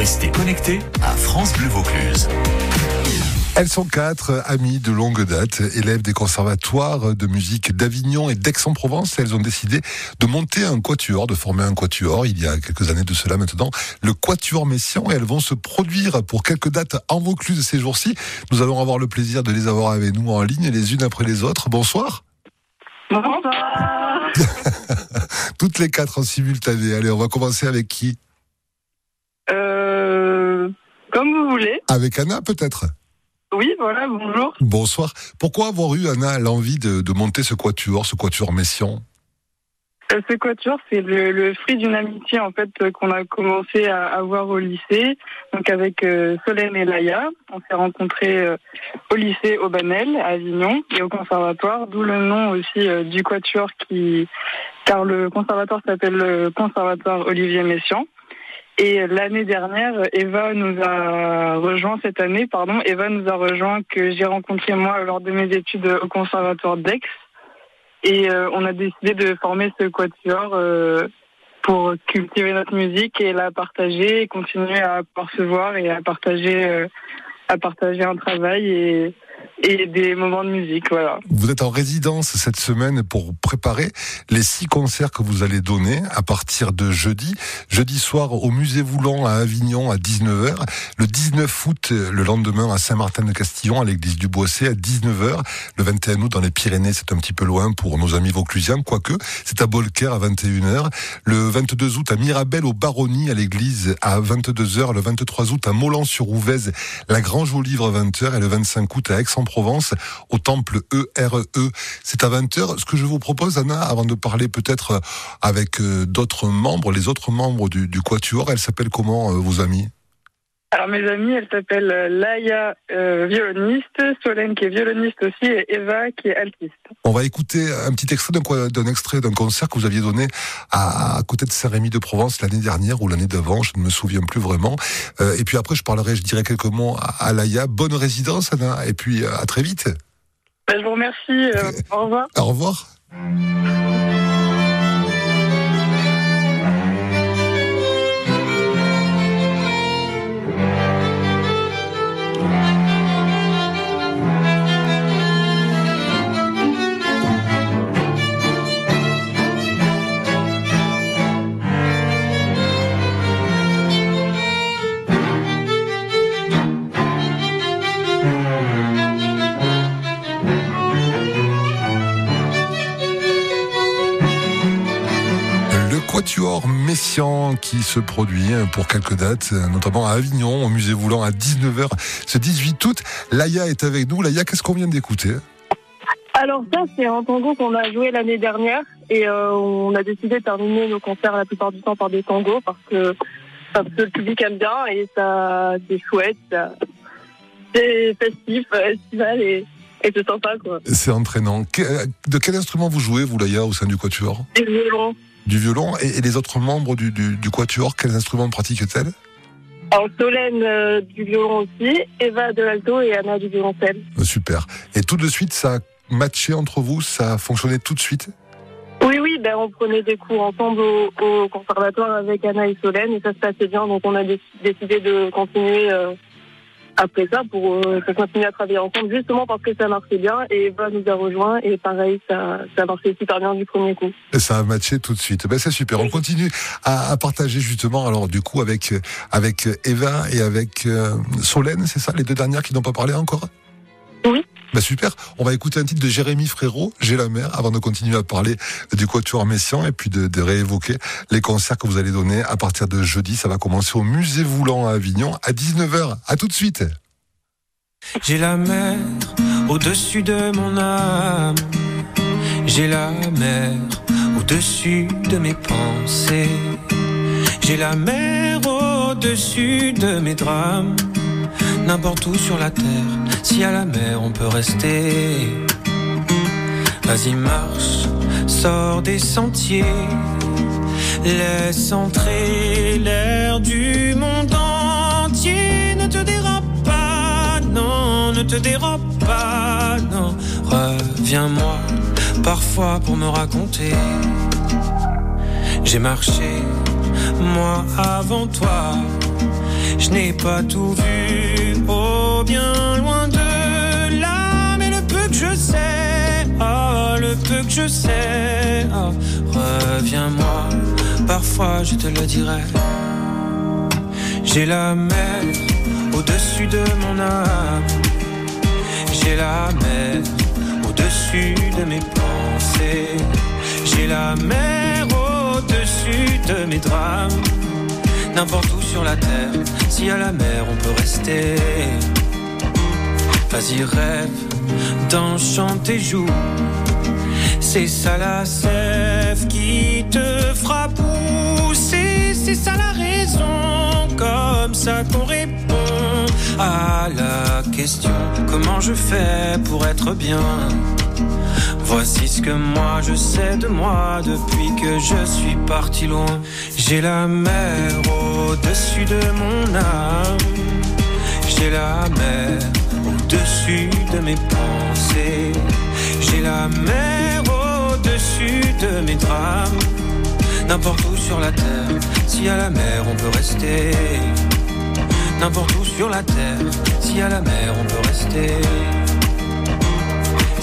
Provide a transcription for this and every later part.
Restez connectés à France Bleu Vaucluse. Elles sont quatre amies de longue date, élèves des conservatoires de musique d'Avignon et d'Aix-en-Provence. Elles ont décidé de monter un quatuor, de former un quatuor il y a quelques années de cela maintenant, le quatuor Messian et elles vont se produire pour quelques dates en Vaucluse ces jours-ci. Nous allons avoir le plaisir de les avoir avec nous en ligne les unes après les autres. Bonsoir. Bonsoir. Toutes les quatre en simultané. Allez, on va commencer avec qui Euh, comme vous voulez. Avec Anna peut-être? Oui, voilà, bonjour. Bonsoir. Pourquoi avoir eu, Anna, l'envie de, de monter ce quatuor, ce quatuor Messian? Euh, Ce quatuor, c'est le, le fruit d'une amitié en fait euh, qu'on a commencé à avoir au lycée, donc avec euh, Solène et Laïa. On s'est rencontrés euh, au lycée Aubanel à Avignon et au conservatoire, d'où le nom aussi du quatuor qui, car le conservatoire s'appelle le conservatoire Olivier Messiaen. Et l'année dernière, Eva nous a rejoint cette année, pardon, Eva nous a rejoint que j'ai rencontré moi lors de mes études au conservatoire d'Aix. Et euh, on a décidé de former ce quatuor euh, pour cultiver notre musique et la partager et continuer à percevoir et à partager euh, à partager un travail et des moments de musique, voilà. Vous êtes en résidence cette semaine pour préparer les six concerts que vous allez donner à partir de jeudi. Jeudi soir au Musée Voulant à Avignon à 19h. Le 19 août, le lendemain à Saint-Martin-de-Castillon à l'église du Boissé à 19h. Le 21 août dans les Pyrénées, c'est un petit peu loin pour nos amis vauclusiens, quoique c'est à Bolker à 21h. Le 22 août à Mirabel au Baronnie à l'église à 22h. Le 23 août à Molan-sur-Ouvèze, la Grange au Livre à 20h. Et le 25 août à Aix-en-Provence au temple ERE. C'est à 20h. Ce que je vous propose, Anna, avant de parler peut-être avec euh, d'autres membres, les autres membres du, du Quatuor, elles s'appellent comment, euh, vos amis? Alors mes amis, elles s'appellent euh, Laïa, euh, violoniste, Solène qui est violoniste aussi et Eva qui est altiste. On va écouter un petit extrait d'un, extrait d'un concert que vous aviez donné à, à côté de Saint-Rémy de Provence l'année dernière ou l'année d'avant, je ne me souviens plus vraiment. Euh, et puis après, je parlerai, je dirai quelques mots à, à Laïa. Bonne résidence, Anna, et puis à très vite. Ben, je vous remercie. euh, au revoir. Au revoir. Messian qui se produit pour quelques dates, notamment à Avignon, au musée Voulant à 19h ce 18 août. Laïa est avec nous. Laïa, qu'est-ce qu'on vient d'écouter? Alors ça, c'est un tango qu'on a joué l'année dernière et euh, on a décidé de terminer nos concerts la plupart du temps par des tangos parce que, parce que le public aime bien et ça c'est chouette, c'est festif, euh, estival et, et c'est sympa quoi. C'est entraînant. De quel instrument vous jouez, vous, Laïa, au sein du Quatuor? Et le violon. Du violon et, et les autres membres du, du, du Quatuor, quels instruments pratiquent-elles? Alors Solène euh, du violon aussi, Eva de l'alto et Anna du violoncelle. Super. Et tout de suite, ça a matché entre vous Ça a fonctionné tout de suite? Oui, oui, ben on prenait des cours ensemble au, au conservatoire avec Anna et Solène et ça se passait bien, donc on a dé- décidé de continuer euh, après ça pour, euh, pour continuer à travailler ensemble, justement parce que ça marchait bien et Eva nous a rejoint et pareil, ça, ça marchait super bien du premier coup. Ça a matché tout de suite. Ben, c'est super. On continue à, partager justement, alors du coup, avec, avec Eva et avec euh, Solène, c'est ça, les deux dernières qui n'ont pas parlé encore? Ben, super. On va écouter un titre de Jérémy Frérot, J'ai la mer, avant de continuer à parler du Quatuor Messian et puis de, de réévoquer les concerts que vous allez donner à partir de jeudi. Ça va commencer au Musée Voulant à Avignon à 19h. À tout de suite. J'ai la mer au-dessus de mon âme. J'ai la mer au-dessus de mes pensées. J'ai la mer au-dessus de mes drames. N'importe où sur la terre, si à la mer on peut rester. Vas-y, marche, sors des sentiers. Laisse entrer l'air du monde entier. Ne te dérobe pas, non, ne te dérobe pas, non. Reviens-moi parfois pour me raconter. J'ai marché, moi avant toi. Je n'ai pas tout vu, oh bien loin de là, mais le peu que je sais, oh le peu que je sais, oh, reviens-moi, parfois je te le dirai. J'ai la mer au-dessus de mon âme, j'ai la mer au-dessus de mes pensées, j'ai la mer au-dessus de mes drames n'importe où sur la terre. Si à la mer on peut rester, vas-y rêve d'enchanter joue. C'est ça la sève qui te fera pousser, c'est ça la raison, comme ça qu'on répond à la question comment je fais pour être bien? Voici ce que moi je sais de moi depuis que je suis parti loin. J'ai la mer au-dessus de mon âme. J'ai la mer au-dessus de mes pensées. J'ai la mer au-dessus de mes drames. N'importe où sur la terre, si à la mer on peut rester. N'importe où sur la terre, si à la mer on peut rester.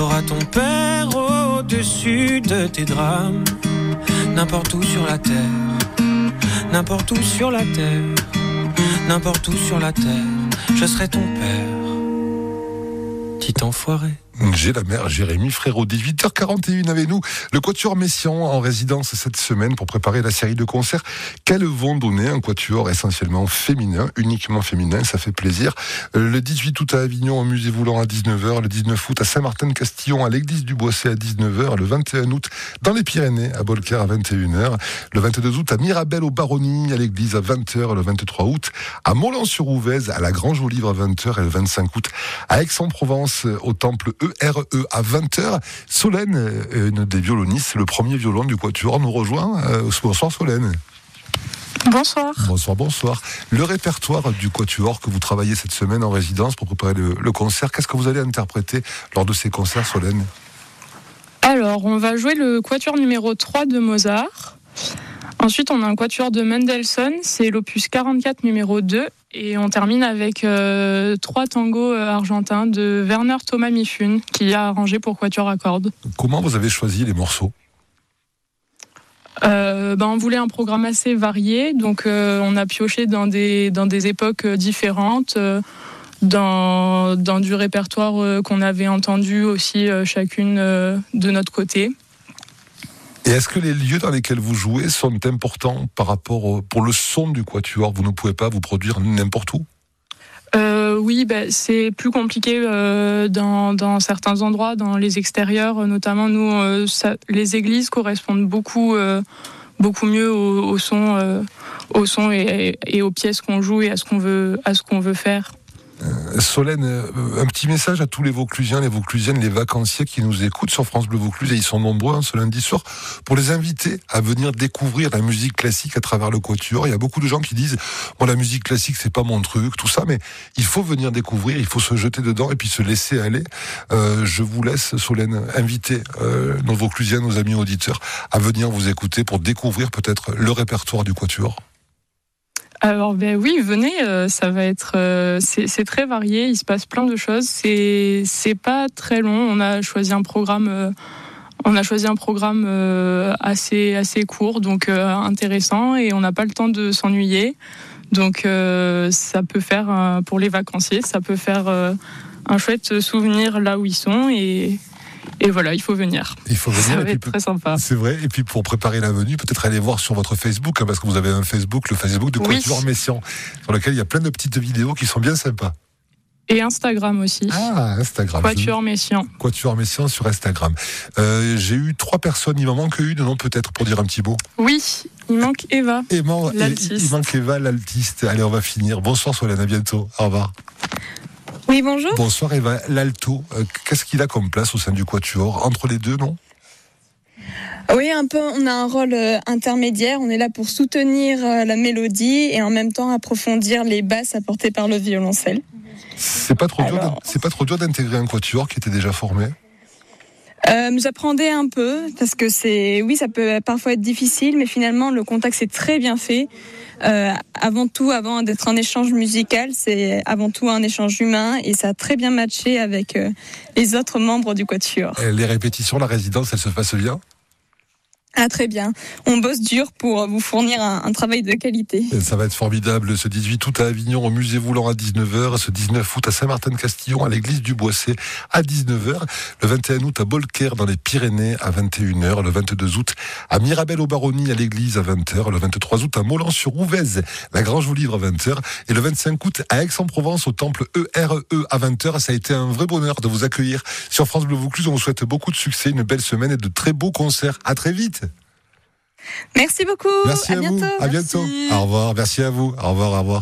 T'auras ton père au-dessus de tes drames. N'importe où sur la terre, n'importe où sur la terre, n'importe où sur la terre, je serai ton père. Petit enfoiré. J'ai la mère Jérémy Frérot, 18h41 avec nous. Le Quatuor Messian en résidence cette semaine pour préparer la série de concerts qu'elles vont donner. Un Quatuor essentiellement féminin, uniquement féminin, ça fait plaisir. Euh, le 18 août à Avignon au musée Voulant à 19h, le 19 août à Saint-Martin-de-Castillon à l'église du Boisset à 19h, le 21 août dans les Pyrénées à Bolker à 21h, le 22 août à Mirabel au Baronnie à l'église à 20h, le 23 août à Moulin-sur-Ouvèze à la Grange aux Livres à 20h et le 25 août à Aix-en-Provence au temple E RE à 20h. Solène, euh, une des violonistes, le premier violon du Quatuor, nous rejoint. Euh, bonsoir Solène. Bonsoir. Bonsoir, bonsoir. Le répertoire du Quatuor que vous travaillez cette semaine en résidence pour préparer le, concert, qu'est-ce que vous allez interpréter lors de ces concerts, Solène? Alors, on va jouer le Quatuor numéro 3 de Mozart. Ensuite, on a un quatuor de Mendelssohn, c'est l'opus 44 numéro 2. Et on termine avec euh, trois tangos euh, argentins de Werner Thomas Mifun, qui a arrangé pour quatuor à cordes. Comment vous avez choisi les morceaux? Euh, ben, on voulait un programme assez varié, donc on a pioché dans des, dans des époques différentes, dans, dans du répertoire qu'on avait entendu aussi chacune de notre côté. Et est-ce que les lieux dans lesquels vous jouez sont importants par rapport pour le son du quatuor? Vous ne pouvez pas vous produire n'importe où? Euh, oui, bah, c'est plus compliqué euh, dans, certains endroits, dans les extérieurs, notamment nous, euh, les églises correspondent beaucoup, beaucoup mieux au, son, au son et, et, aux pièces qu'on joue et à ce qu'on veut, à ce qu'on veut faire. Euh, Solène, euh, un petit message à tous les Vauclusiens, les Vauclusiennes, les vacanciers qui nous écoutent sur France Bleu Vaucluse, et ils sont nombreux hein, ce lundi soir, pour les inviter à venir découvrir la musique classique à travers le Quatuor. Il y a beaucoup de gens qui disent, bon, la musique classique, c'est pas mon truc, tout ça, mais il faut venir découvrir, il faut se jeter dedans et puis se laisser aller. Euh, je vous laisse, Solène, inviter nos Vauclusiens, nos amis auditeurs, à venir vous écouter pour découvrir peut-être le répertoire du Quatuor. Alors ben oui, venez, euh, ça va être euh, c'est très varié, il se passe plein de choses, c'est c'est pas très long, on a choisi un programme euh, on a choisi un programme assez assez court donc intéressant et on n'a pas le temps de s'ennuyer. Donc ça peut faire pour les vacanciers, ça peut faire un chouette souvenir là où ils sont et et voilà, il faut venir. Il faut venir. Ça va être très sympa. C'est vrai. Et puis pour préparer la venue, peut-être aller voir sur votre Facebook, hein, parce que vous avez un Facebook, le Facebook de Quatuor Messian, sur lequel il y a plein de petites vidéos qui sont bien sympas. Et Instagram aussi. Ah, Instagram. Quatuor Messian. Quatuor Messian sur Instagram. Euh, j'ai eu trois personnes, il m'en manque une, non peut-être, pour dire un petit mot. Oui, il manque Eva, l'altiste. Il manque Eva, l'altiste. Allez, on va finir. Bonsoir Solène, à bientôt. Au revoir. Oui, bonjour. Bonsoir Eva. L'alto, euh, qu'est-ce qu'il a comme place au sein du quatuor Entre les deux, non? Oui, un peu, on a un rôle euh, intermédiaire. On est là pour soutenir euh, la mélodie et en même temps approfondir les basses apportées par le violoncelle. C'est pas trop dur. Alors- C'est pas trop dur d'intégrer un quatuor qui était déjà formé? Euh, J'appréhendais un peu parce que c'est, oui, ça peut parfois être difficile, mais finalement le contact s'est très bien fait. Euh, avant tout, avant d'être un échange musical, c'est avant tout un échange humain et ça a très bien matché avec euh, les autres membres du quatuor. Les répétitions, la résidence, elle se passe bien? Ah très bien. On bosse dur pour vous fournir un, travail de qualité. Ça va être formidable ce 18 août à Avignon au musée Voulant à 19h, ce 19 août à Saint-Martin-de-Castillon à l'église du Boissé à 19h, le 21 août à Bolker dans les Pyrénées à 21h, le 22 août à Mirabel au Baronnie à l'église à 20h, le 23 août à Molan-sur-Ouvèze, la Grange vous livre à 20h et le 25 août à Aix-en-Provence au temple ERE à 20h. Ça a été un vrai bonheur de vous accueillir sur France Bleu Vaucluse. On vous souhaite beaucoup de succès, une belle semaine et de très beaux concerts. À très vite. Merci beaucoup. Merci à, à bientôt. vous. À bientôt. Merci. Au revoir. Merci à vous. Au revoir. Au revoir.